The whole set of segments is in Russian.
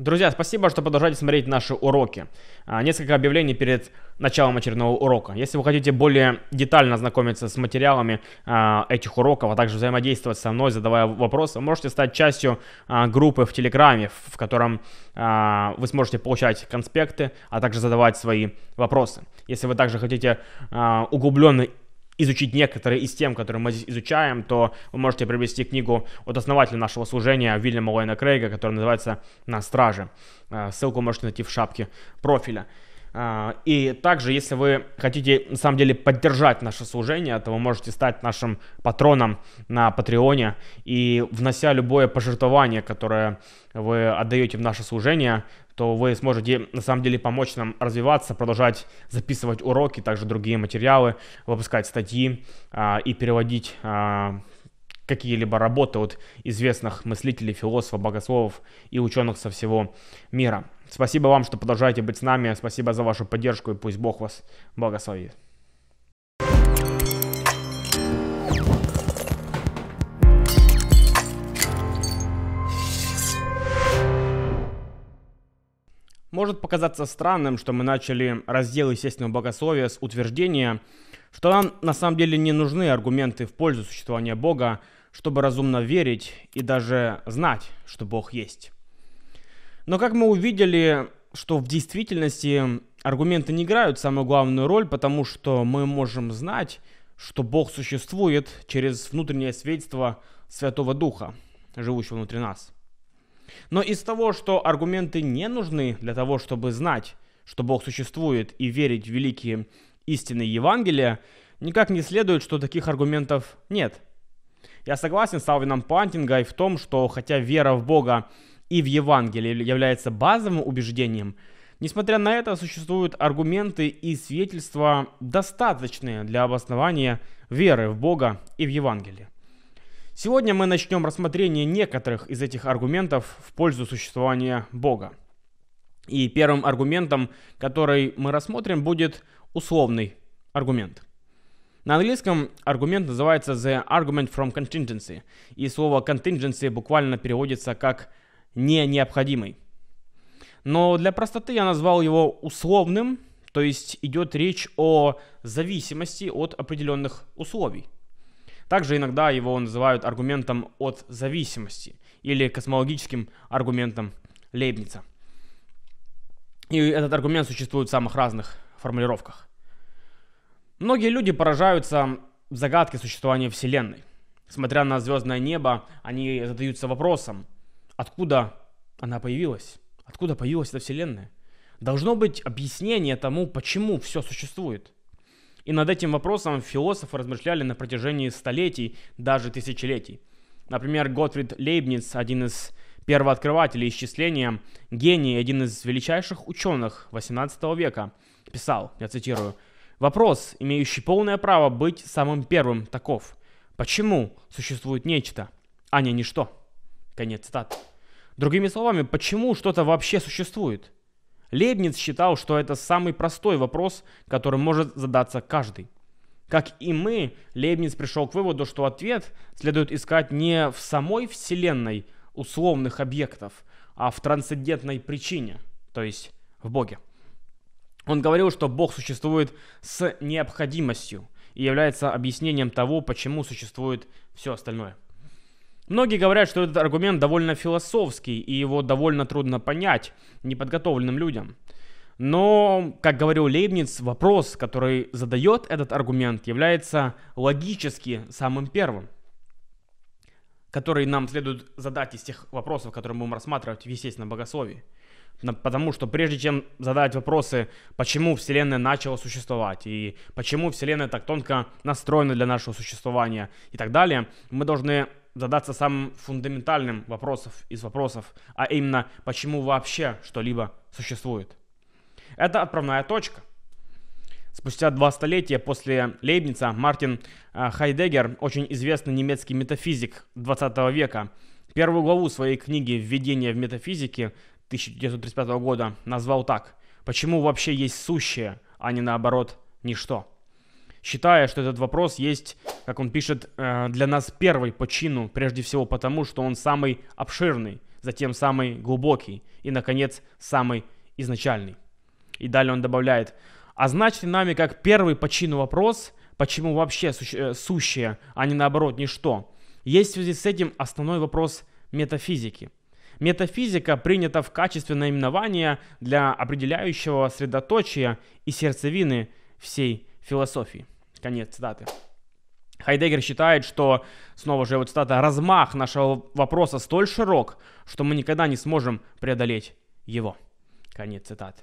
Друзья, спасибо, что продолжаете смотреть наши уроки. А, несколько объявлений перед началом очередного урока. Если вы хотите более детально ознакомиться с материалами а, этих уроков, а также взаимодействовать со мной, задавая вопросы, можете стать частью а, группы в Телеграме, в котором вы сможете получать конспекты, а также задавать свои вопросы. Если вы также хотите углубленно изучить некоторые из тем, которые мы здесь изучаем, то вы можете приобрести книгу от основателя нашего служения Вильяма Лойна Крейга, которая называется «На страже». Э, ссылку можете найти в шапке профиля. Э, и также, если вы хотите, на самом деле, поддержать наше служение, то вы можете стать нашим патроном на Патреоне. И внося любое пожертвование, которое вы отдаете в наше служение, то вы сможете на самом деле помочь нам развиваться, продолжать записывать уроки, также другие материалы, выпускать статьи а, и переводить а, какие-либо работы от известных мыслителей, философов, богословов и ученых со всего мира. Спасибо вам, что продолжаете быть с нами. Спасибо за вашу поддержку и пусть Бог вас благословит. Может показаться странным, что мы начали раздел естественного богословия с утверждения, что нам на самом деле не нужны аргументы в пользу существования Бога, чтобы разумно верить и даже знать, что Бог есть. Но как мы увидели, что в действительности аргументы не играют самую главную роль, потому что мы можем знать, что Бог существует через внутреннее свидетельство Святого Духа, живущего внутри нас – но из того, что аргументы не нужны для того, чтобы знать, что Бог существует и верить в великие истины Евангелия, никак не следует, что таких аргументов нет. Я согласен с Алвином Пантингой в том, что хотя вера в Бога и в Евангелие является базовым убеждением, несмотря на это существуют аргументы и свидетельства достаточные для обоснования веры в Бога и в Евангелие. Сегодня мы начнем рассмотрение некоторых из этих аргументов в пользу существования Бога. И первым аргументом, который мы рассмотрим, будет условный аргумент. На английском аргумент называется the argument from contingency, и слово contingency буквально переводится как не необходимый. Но для простоты я назвал его условным, то есть идет речь о зависимости от определенных условий. Также иногда его называют аргументом от зависимости или космологическим аргументом Лейбница. И этот аргумент существует в самых разных формулировках. Многие люди поражаются загадке существования Вселенной. Смотря на звездное небо, они задаются вопросом, откуда она появилась? Откуда появилась эта Вселенная? Должно быть объяснение тому, почему все существует – и над этим вопросом философы размышляли на протяжении столетий, даже тысячелетий. Например, Готфрид Лейбниц, один из первооткрывателей исчисления, гений, один из величайших ученых 18 века, писал, я цитирую, «Вопрос, имеющий полное право быть самым первым, таков. Почему существует нечто, а не ничто?» Конец цитаты. Другими словами, почему что-то вообще существует? Лейбниц считал, что это самый простой вопрос, который может задаться каждый. Как и мы, Лейбниц пришел к выводу, что ответ следует искать не в самой Вселенной условных объектов, а в трансцендентной причине, то есть в Боге. Он говорил, что Бог существует с необходимостью и является объяснением того, почему существует все остальное. Многие говорят, что этот аргумент довольно философский, и его довольно трудно понять неподготовленным людям. Но, как говорил Лейбниц, вопрос, который задает этот аргумент, является логически самым первым, который нам следует задать из тех вопросов, которые мы будем рассматривать в естественном богословии. Потому что прежде чем задать вопросы, почему Вселенная начала существовать, и почему Вселенная так тонко настроена для нашего существования и так далее, мы должны задаться самым фундаментальным вопросом из вопросов, а именно, почему вообще что-либо существует. Это отправная точка. Спустя два столетия после Лейбница Мартин э, Хайдеггер, очень известный немецкий метафизик 20 века, первую главу своей книги «Введение в метафизике» 1935 года назвал так «Почему вообще есть сущее, а не наоборот ничто?» считая, что этот вопрос есть, как он пишет, э, для нас первый по чину, прежде всего потому, что он самый обширный, затем самый глубокий и, наконец, самый изначальный. И далее он добавляет, а значит нами как первый по чину вопрос, почему вообще су- сущее, а не наоборот ничто. Есть в связи с этим основной вопрос метафизики. Метафизика принята в качестве наименования для определяющего средоточия и сердцевины всей философии. Конец цитаты. Хайдеггер считает, что, снова же вот цитата, размах нашего вопроса столь широк, что мы никогда не сможем преодолеть его. Конец цитаты.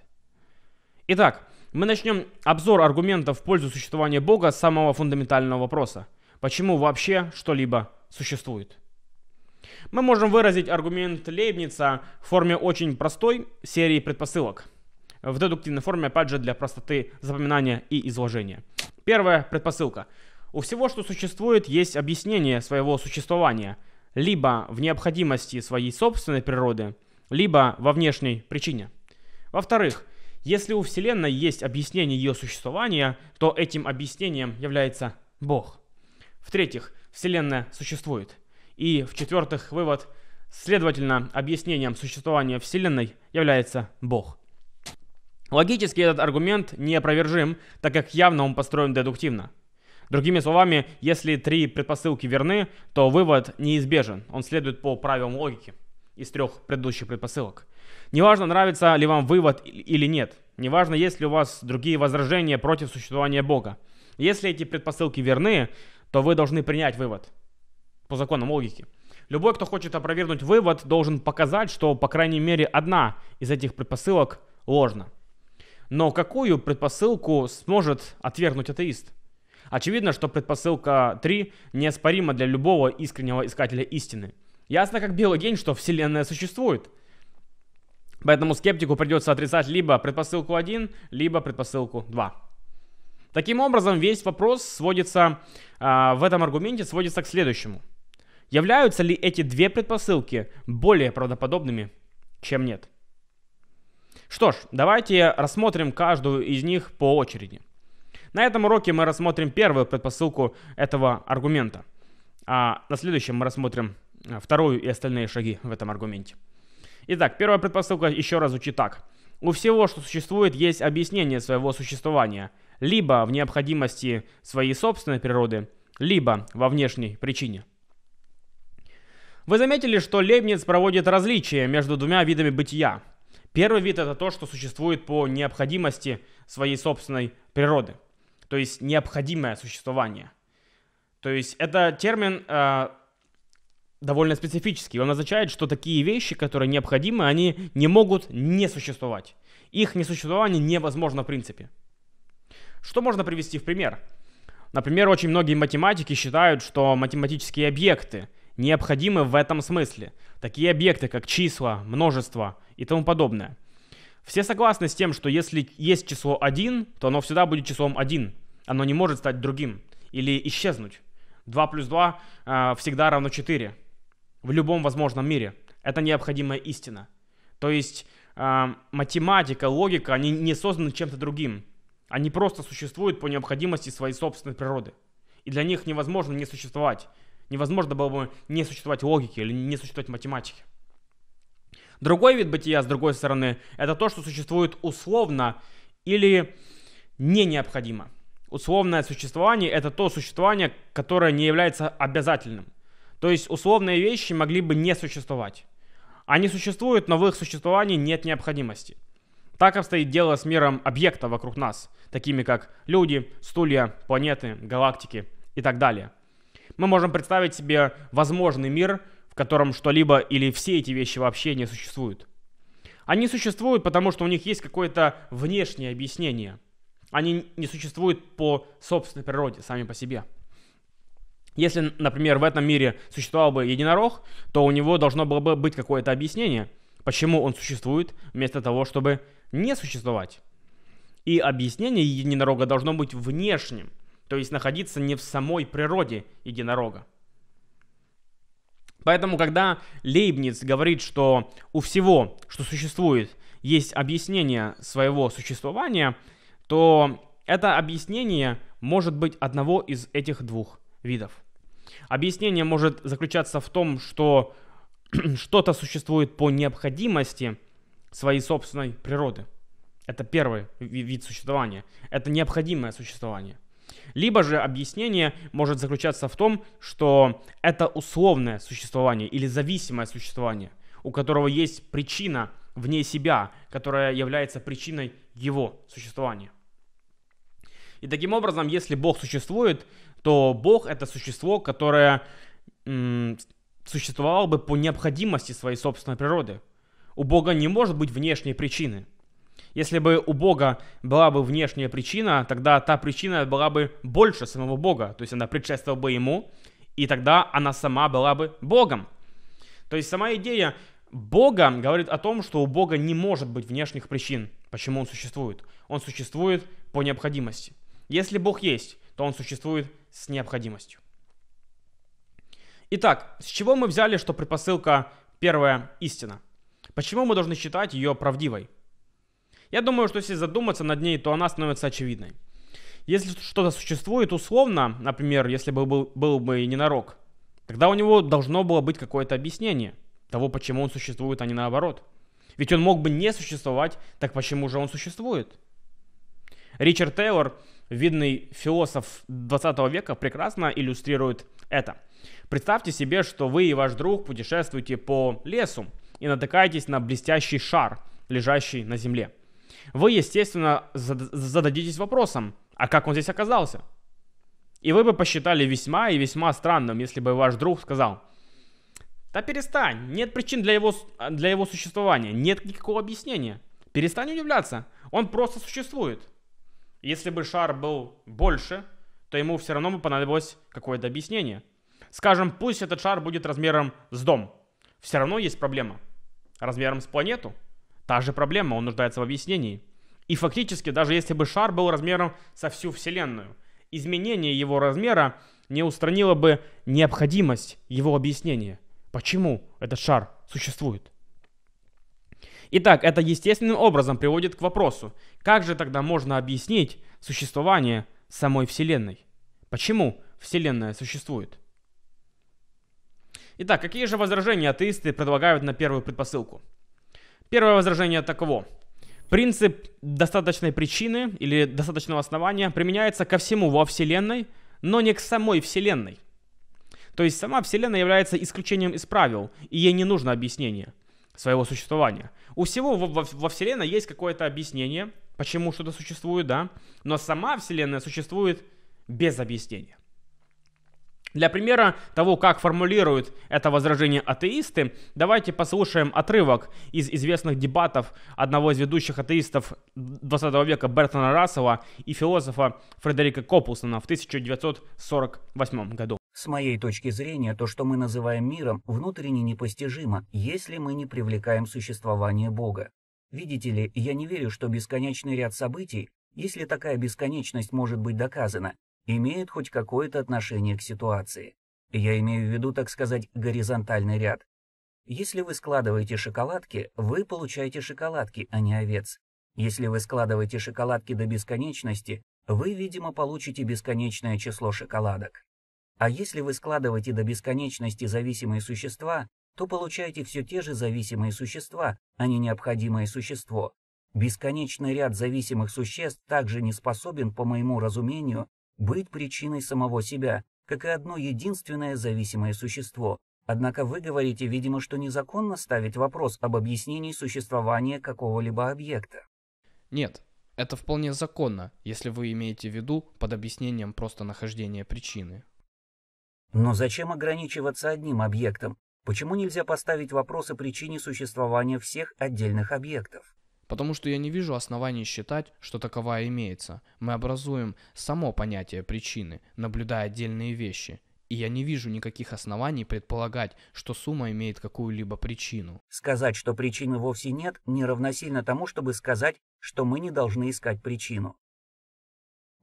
Итак, мы начнем обзор аргументов в пользу существования Бога с самого фундаментального вопроса. Почему вообще что-либо существует? Мы можем выразить аргумент Лейбница в форме очень простой серии предпосылок. В дедуктивной форме, опять же, для простоты запоминания и изложения. Первая предпосылка – у всего, что существует, есть объяснение своего существования, либо в необходимости своей собственной природы, либо во внешней причине. Во-вторых, если у Вселенной есть объяснение ее существования, то этим объяснением является Бог. В-третьих, Вселенная существует. И в-четвертых, вывод, следовательно, объяснением существования Вселенной является Бог. Логически этот аргумент неопровержим, так как явно он построен дедуктивно. Другими словами, если три предпосылки верны, то вывод неизбежен. Он следует по правилам логики из трех предыдущих предпосылок. Неважно, нравится ли вам вывод или нет. Неважно, есть ли у вас другие возражения против существования Бога. Если эти предпосылки верны, то вы должны принять вывод по законам логики. Любой, кто хочет опровергнуть вывод, должен показать, что, по крайней мере, одна из этих предпосылок ложна. Но какую предпосылку сможет отвергнуть атеист? Очевидно, что предпосылка 3 неоспорима для любого искреннего искателя истины. Ясно как белый день, что Вселенная существует. Поэтому скептику придется отрицать либо предпосылку 1, либо предпосылку 2. Таким образом, весь вопрос сводится э, в этом аргументе сводится к следующему. Являются ли эти две предпосылки более правдоподобными, чем нет? Что ж, давайте рассмотрим каждую из них по очереди. На этом уроке мы рассмотрим первую предпосылку этого аргумента. А на следующем мы рассмотрим э, вторую и остальные шаги в этом аргументе. Итак, первая предпосылка еще раз звучит так. У всего, что существует, есть объяснение своего существования, либо в необходимости своей собственной природы, либо во внешней причине. Вы заметили, что Лейбниц проводит различие между двумя видами бытия. Первый вид это то, что существует по необходимости своей собственной природы – то есть необходимое существование. То есть это термин э, довольно специфический. Он означает, что такие вещи, которые необходимы, они не могут не существовать. Их несуществование невозможно в принципе. Что можно привести в пример? Например, очень многие математики считают, что математические объекты необходимы в этом смысле. Такие объекты, как числа, множество и тому подобное – все согласны с тем, что если есть число 1, то оно всегда будет числом 1. Оно не может стать другим или исчезнуть. 2 плюс 2 э, всегда равно 4. В любом возможном мире. Это необходимая истина. То есть э, математика, логика, они не созданы чем-то другим. Они просто существуют по необходимости своей собственной природы. И для них невозможно не существовать. Невозможно было бы не существовать логики или не существовать математики. Другой вид бытия, с другой стороны, это то, что существует условно или не необходимо. Условное существование – это то существование, которое не является обязательным. То есть условные вещи могли бы не существовать. Они существуют, но в их существовании нет необходимости. Так обстоит дело с миром объектов вокруг нас, такими как люди, стулья, планеты, галактики и так далее. Мы можем представить себе возможный мир – котором что-либо или все эти вещи вообще не существуют. Они существуют, потому что у них есть какое-то внешнее объяснение. Они не существуют по собственной природе, сами по себе. Если, например, в этом мире существовал бы единорог, то у него должно было бы быть какое-то объяснение, почему он существует, вместо того, чтобы не существовать. И объяснение единорога должно быть внешним, то есть находиться не в самой природе единорога. Поэтому, когда Лейбниц говорит, что у всего, что существует, есть объяснение своего существования, то это объяснение может быть одного из этих двух видов. Объяснение может заключаться в том, что что-то существует по необходимости своей собственной природы. Это первый вид существования. Это необходимое существование. Либо же объяснение может заключаться в том, что это условное существование или зависимое существование, у которого есть причина вне себя, которая является причиной его существования. И таким образом, если Бог существует, то Бог это существо, которое м, существовало бы по необходимости своей собственной природы. У Бога не может быть внешней причины – если бы у Бога была бы внешняя причина, тогда та причина была бы больше самого Бога, то есть она предшествовала бы Ему, и тогда она сама была бы Богом. То есть сама идея Бога говорит о том, что у Бога не может быть внешних причин, почему Он существует. Он существует по необходимости. Если Бог есть, то Он существует с необходимостью. Итак, с чего мы взяли, что предпосылка первая истина? Почему мы должны считать ее правдивой? Я думаю, что если задуматься над ней, то она становится очевидной. Если что-то существует условно, например, если бы был, был бы ненарок, тогда у него должно было быть какое-то объяснение того, почему он существует, а не наоборот. Ведь он мог бы не существовать, так почему же он существует? Ричард Тейлор, видный философ 20 века, прекрасно иллюстрирует это. Представьте себе, что вы и ваш друг путешествуете по лесу и натыкаетесь на блестящий шар, лежащий на земле вы, естественно, зададитесь вопросом, а как он здесь оказался? И вы бы посчитали весьма и весьма странным, если бы ваш друг сказал, да перестань, нет причин для его, для его существования, нет никакого объяснения. Перестань удивляться, он просто существует. Если бы шар был больше, то ему все равно бы понадобилось какое-то объяснение. Скажем, пусть этот шар будет размером с дом. Все равно есть проблема. Размером с планету – Та же проблема, он нуждается в объяснении. И фактически, даже если бы шар был размером со всю Вселенную, изменение его размера не устранило бы необходимость его объяснения. Почему этот шар существует? Итак, это естественным образом приводит к вопросу, как же тогда можно объяснить существование самой Вселенной? Почему Вселенная существует? Итак, какие же возражения атеисты предлагают на первую предпосылку? Первое возражение таково. Принцип достаточной причины или достаточного основания применяется ко всему во Вселенной, но не к самой Вселенной. То есть сама Вселенная является исключением из правил, и ей не нужно объяснение своего существования. У всего во, во, во Вселенной есть какое-то объяснение, почему что-то существует, да, но сама Вселенная существует без объяснения. Для примера того, как формулируют это возражение атеисты, давайте послушаем отрывок из известных дебатов одного из ведущих атеистов 20 века Бертона Рассела и философа Фредерика Копплсона в 1948 году. С моей точки зрения, то, что мы называем миром, внутренне непостижимо, если мы не привлекаем существование Бога. Видите ли, я не верю, что бесконечный ряд событий, если такая бесконечность может быть доказана, имеет хоть какое-то отношение к ситуации. Я имею в виду, так сказать, горизонтальный ряд. Если вы складываете шоколадки, вы получаете шоколадки, а не овец. Если вы складываете шоколадки до бесконечности, вы, видимо, получите бесконечное число шоколадок. А если вы складываете до бесконечности зависимые существа, то получаете все те же зависимые существа, а не необходимое существо. Бесконечный ряд зависимых существ также не способен, по моему разумению, быть причиной самого себя, как и одно единственное зависимое существо. Однако вы говорите, видимо, что незаконно ставить вопрос об объяснении существования какого-либо объекта. Нет, это вполне законно, если вы имеете в виду под объяснением просто нахождения причины. Но зачем ограничиваться одним объектом? Почему нельзя поставить вопрос о причине существования всех отдельных объектов? Потому что я не вижу оснований считать, что таковая имеется. Мы образуем само понятие причины, наблюдая отдельные вещи. И я не вижу никаких оснований предполагать, что сумма имеет какую-либо причину. Сказать, что причины вовсе нет, не равносильно тому, чтобы сказать, что мы не должны искать причину.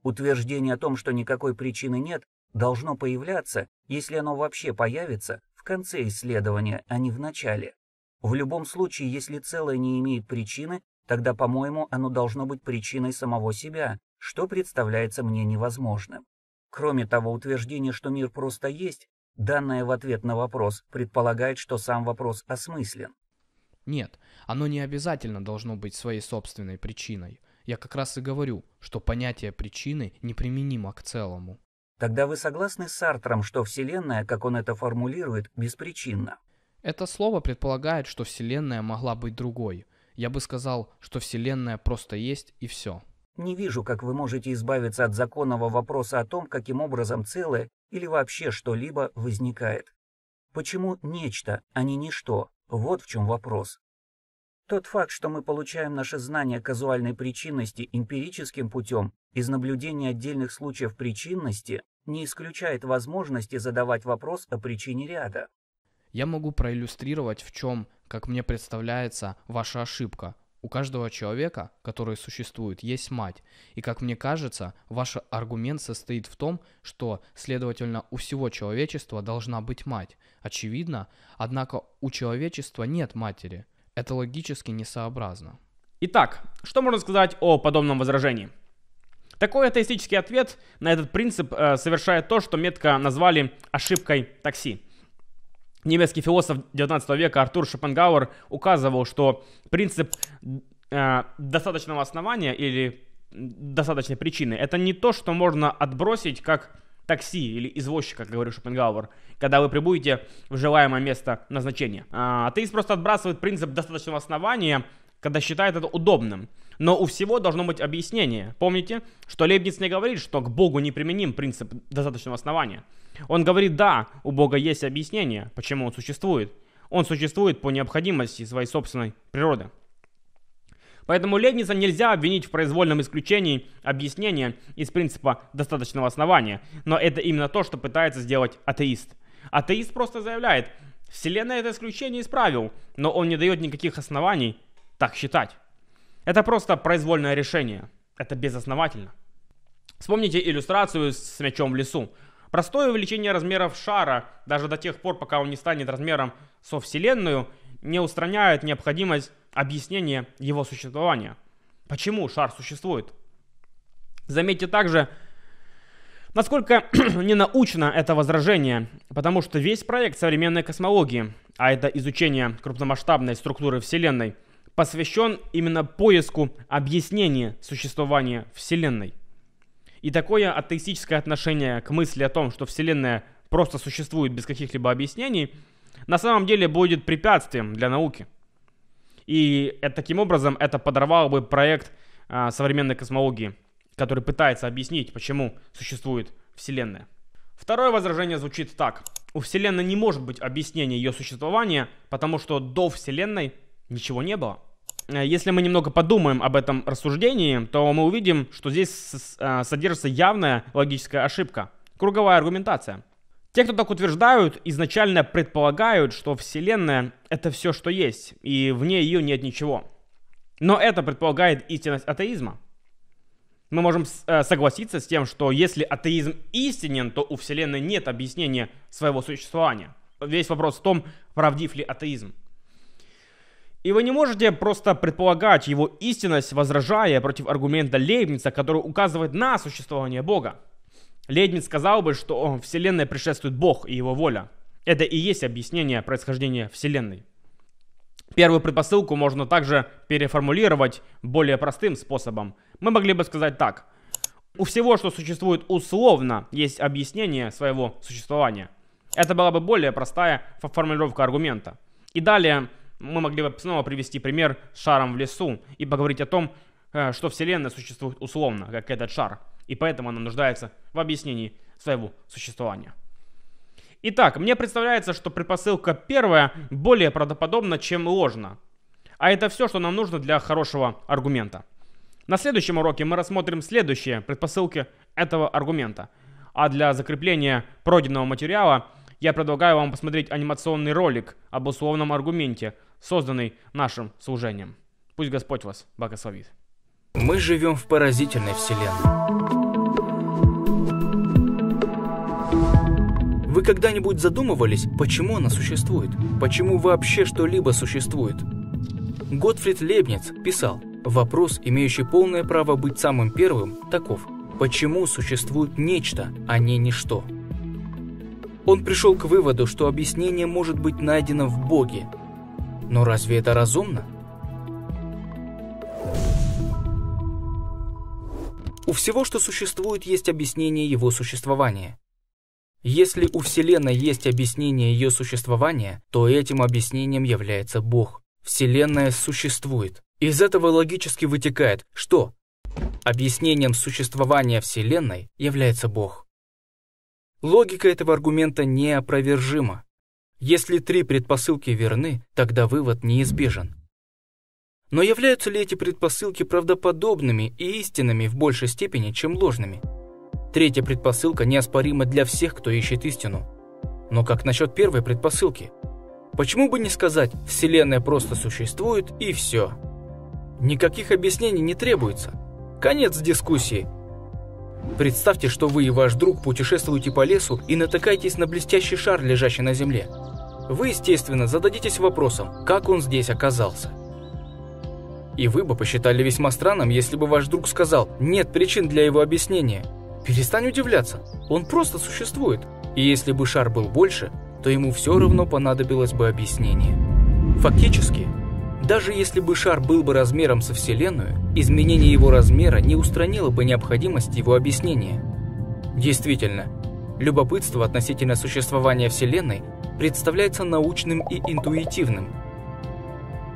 Утверждение о том, что никакой причины нет, должно появляться, если оно вообще появится, в конце исследования, а не в начале. В любом случае, если целое не имеет причины, тогда, по-моему, оно должно быть причиной самого себя, что представляется мне невозможным. Кроме того, утверждение, что мир просто есть, Данное в ответ на вопрос предполагает, что сам вопрос осмыслен. Нет, оно не обязательно должно быть своей собственной причиной. Я как раз и говорю, что понятие причины неприменимо к целому. Тогда вы согласны с Сартром, что Вселенная, как он это формулирует, беспричинна? Это слово предполагает, что Вселенная могла быть другой. Я бы сказал, что Вселенная просто есть и все. Не вижу, как вы можете избавиться от законного вопроса о том, каким образом целое или вообще что-либо возникает. Почему нечто, а не ничто? Вот в чем вопрос. Тот факт, что мы получаем наше знание казуальной причинности эмпирическим путем из наблюдения отдельных случаев причинности, не исключает возможности задавать вопрос о причине ряда. Я могу проиллюстрировать, в чем, как мне представляется, ваша ошибка, у каждого человека, который существует, есть мать. И как мне кажется, ваш аргумент состоит в том, что, следовательно, у всего человечества должна быть мать. Очевидно, однако у человечества нет матери. Это логически несообразно. Итак, что можно сказать о подобном возражении? Такой атеистический ответ на этот принцип э, совершает то, что метко назвали ошибкой такси. Немецкий философ 19 века Артур Шопенгауэр указывал, что принцип э, достаточного основания или достаточной причины это не то, что можно отбросить как такси или извозчика, как говорил Шопенгауэр, когда вы прибудете в желаемое место назначения. А, атеист просто отбрасывает принцип достаточного основания, когда считает это удобным. Но у всего должно быть объяснение. Помните, что Лейбниц не говорит, что к Богу не применим принцип достаточного основания. Он говорит, да, у Бога есть объяснение, почему он существует. Он существует по необходимости своей собственной природы. Поэтому Лейбница нельзя обвинить в произвольном исключении объяснения из принципа достаточного основания. Но это именно то, что пытается сделать атеист. Атеист просто заявляет, Вселенная это исключение исправил, но он не дает никаких оснований так считать. Это просто произвольное решение. Это безосновательно. Вспомните иллюстрацию с мячом в лесу. Простое увеличение размеров шара, даже до тех пор, пока он не станет размером со Вселенную, не устраняет необходимость объяснения его существования. Почему шар существует? Заметьте также, насколько ненаучно это возражение, потому что весь проект современной космологии, а это изучение крупномасштабной структуры Вселенной, посвящен именно поиску объяснения существования Вселенной. И такое атеистическое отношение к мысли о том, что Вселенная просто существует без каких-либо объяснений, на самом деле будет препятствием для науки. И таким образом это подорвало бы проект а, современной космологии, который пытается объяснить, почему существует Вселенная. Второе возражение звучит так. У Вселенной не может быть объяснения ее существования, потому что до Вселенной ничего не было. Э, если мы немного подумаем об этом рассуждении, то мы увидим, что здесь э, содержится явная логическая ошибка. Круговая аргументация. Те, кто так утверждают, изначально предполагают, что Вселенная — это все, что есть, и вне ее нет ничего. Но это предполагает истинность атеизма. Мы можем э, согласиться с тем, что если атеизм истинен, то у Вселенной нет объяснения своего существования. Весь вопрос в том, правдив ли атеизм. И вы не можете просто предполагать его истинность, возражая против аргумента Лейбница, который указывает на существование Бога. Лейбниц сказал бы, что Вселенная предшествует Бог и его воля. Это и есть объяснение происхождения Вселенной. Первую предпосылку можно также переформулировать более простым способом. Мы могли бы сказать так. У всего, что существует условно, есть объяснение своего существования. Это была бы более простая формулировка аргумента. И далее мы могли бы снова привести пример с шаром в лесу и поговорить о том, э, что Вселенная существует условно, как этот шар, и поэтому она нуждается в объяснении своего существования. Итак, мне представляется, что предпосылка первая более правдоподобна, чем ложна. А это все, что нам нужно для хорошего аргумента. На следующем уроке мы рассмотрим следующие предпосылки этого аргумента. А для закрепления пройденного материала я предлагаю вам посмотреть анимационный ролик об условном аргументе, созданный нашим служением. Пусть Господь вас благословит. Мы живем в поразительной вселенной. Вы когда-нибудь задумывались, почему она существует? Почему вообще что-либо существует? Готфрид Лебниц писал, вопрос, имеющий полное право быть самым первым, таков. Почему существует нечто, а не ничто? Он пришел к выводу, что объяснение может быть найдено в Боге. Но разве это разумно? У всего, что существует, есть объяснение его существования. Если у Вселенной есть объяснение ее существования, то этим объяснением является Бог. Вселенная существует. Из этого логически вытекает, что объяснением существования Вселенной является Бог. Логика этого аргумента неопровержима. Если три предпосылки верны, тогда вывод неизбежен. Но являются ли эти предпосылки правдоподобными и истинными в большей степени, чем ложными? Третья предпосылка неоспорима для всех, кто ищет истину. Но как насчет первой предпосылки? Почему бы не сказать «Вселенная просто существует» и все? Никаких объяснений не требуется. Конец дискуссии. Представьте, что вы и ваш друг путешествуете по лесу и натыкаетесь на блестящий шар, лежащий на земле. Вы, естественно, зададитесь вопросом, как он здесь оказался. И вы бы посчитали весьма странным, если бы ваш друг сказал «нет причин для его объяснения». Перестань удивляться, он просто существует. И если бы шар был больше, то ему все равно понадобилось бы объяснение. Фактически, даже если бы шар был бы размером со Вселенную, изменение его размера не устранило бы необходимость его объяснения. Действительно, любопытство относительно существования Вселенной представляется научным и интуитивным –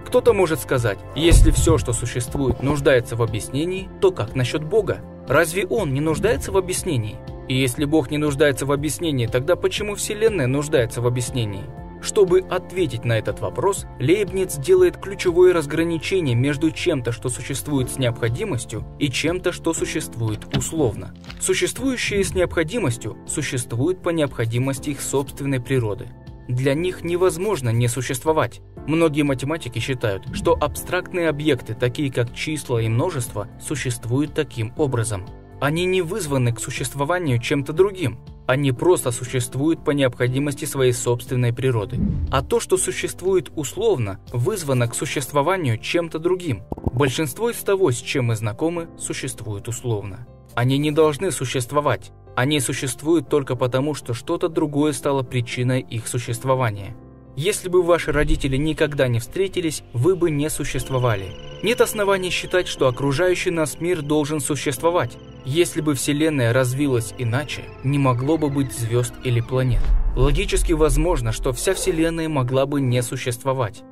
кто-то может сказать, если все, что существует, нуждается в объяснении, то как насчет Бога? Разве Он не нуждается в объяснении? И если Бог не нуждается в объяснении, тогда почему Вселенная нуждается в объяснении? Чтобы ответить на этот вопрос, Лейбниц делает ключевое разграничение между чем-то, что существует с необходимостью, и чем-то, что существует условно. Существующее с необходимостью существует по необходимости их собственной природы. Для них невозможно не существовать. Многие математики считают, что абстрактные объекты, такие как числа и множество, существуют таким образом. Они не вызваны к существованию чем-то другим. Они просто существуют по необходимости своей собственной природы. А то, что существует условно, вызвано к существованию чем-то другим. Большинство из того, с чем мы знакомы, существует условно. Они не должны существовать. Они существуют только потому, что что-то другое стало причиной их существования. Если бы ваши родители никогда не встретились, вы бы не существовали. Нет оснований считать, что окружающий нас мир должен существовать. Если бы Вселенная развилась иначе, не могло бы быть звезд или планет. Логически возможно, что вся Вселенная могла бы не существовать.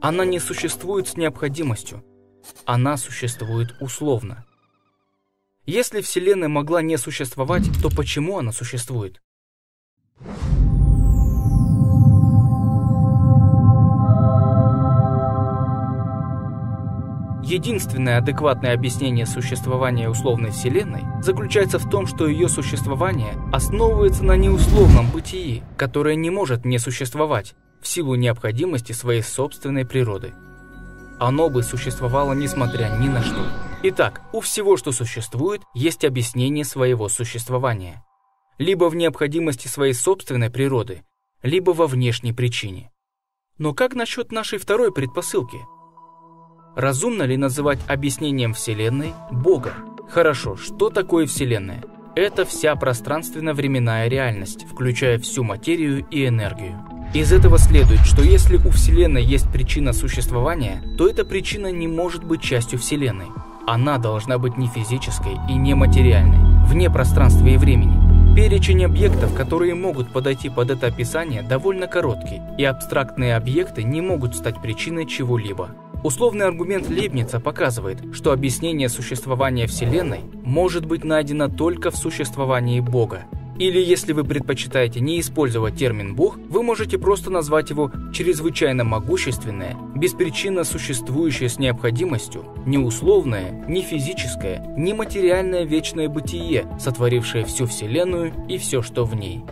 Она не существует с необходимостью. Она существует условно. Если Вселенная могла не существовать, то почему она существует? Единственное адекватное объяснение существования условной Вселенной заключается в том, что ее существование основывается на неусловном бытии, которое не может не существовать в силу необходимости своей собственной природы. Оно бы существовало несмотря ни на что. Итак, у всего, что существует, есть объяснение своего существования. Либо в необходимости своей собственной природы, либо во внешней причине. Но как насчет нашей второй предпосылки – Разумно ли называть объяснением Вселенной Бога? Хорошо, что такое Вселенная? Это вся пространственно-временная реальность, включая всю материю и энергию. Из этого следует, что если у Вселенной есть причина существования, то эта причина не может быть частью Вселенной. Она должна быть не физической и не материальной, вне пространства и времени. Перечень объектов, которые могут подойти под это описание, довольно короткий, и абстрактные объекты не могут стать причиной чего-либо. Условный аргумент Лейбница показывает, что объяснение существования Вселенной может быть найдено только в существовании Бога. Или если вы предпочитаете не использовать термин «бог», вы можете просто назвать его чрезвычайно могущественное, беспричинно существующее с необходимостью, не условное, не физическое, не материальное вечное бытие, сотворившее всю Вселенную и все, что в ней.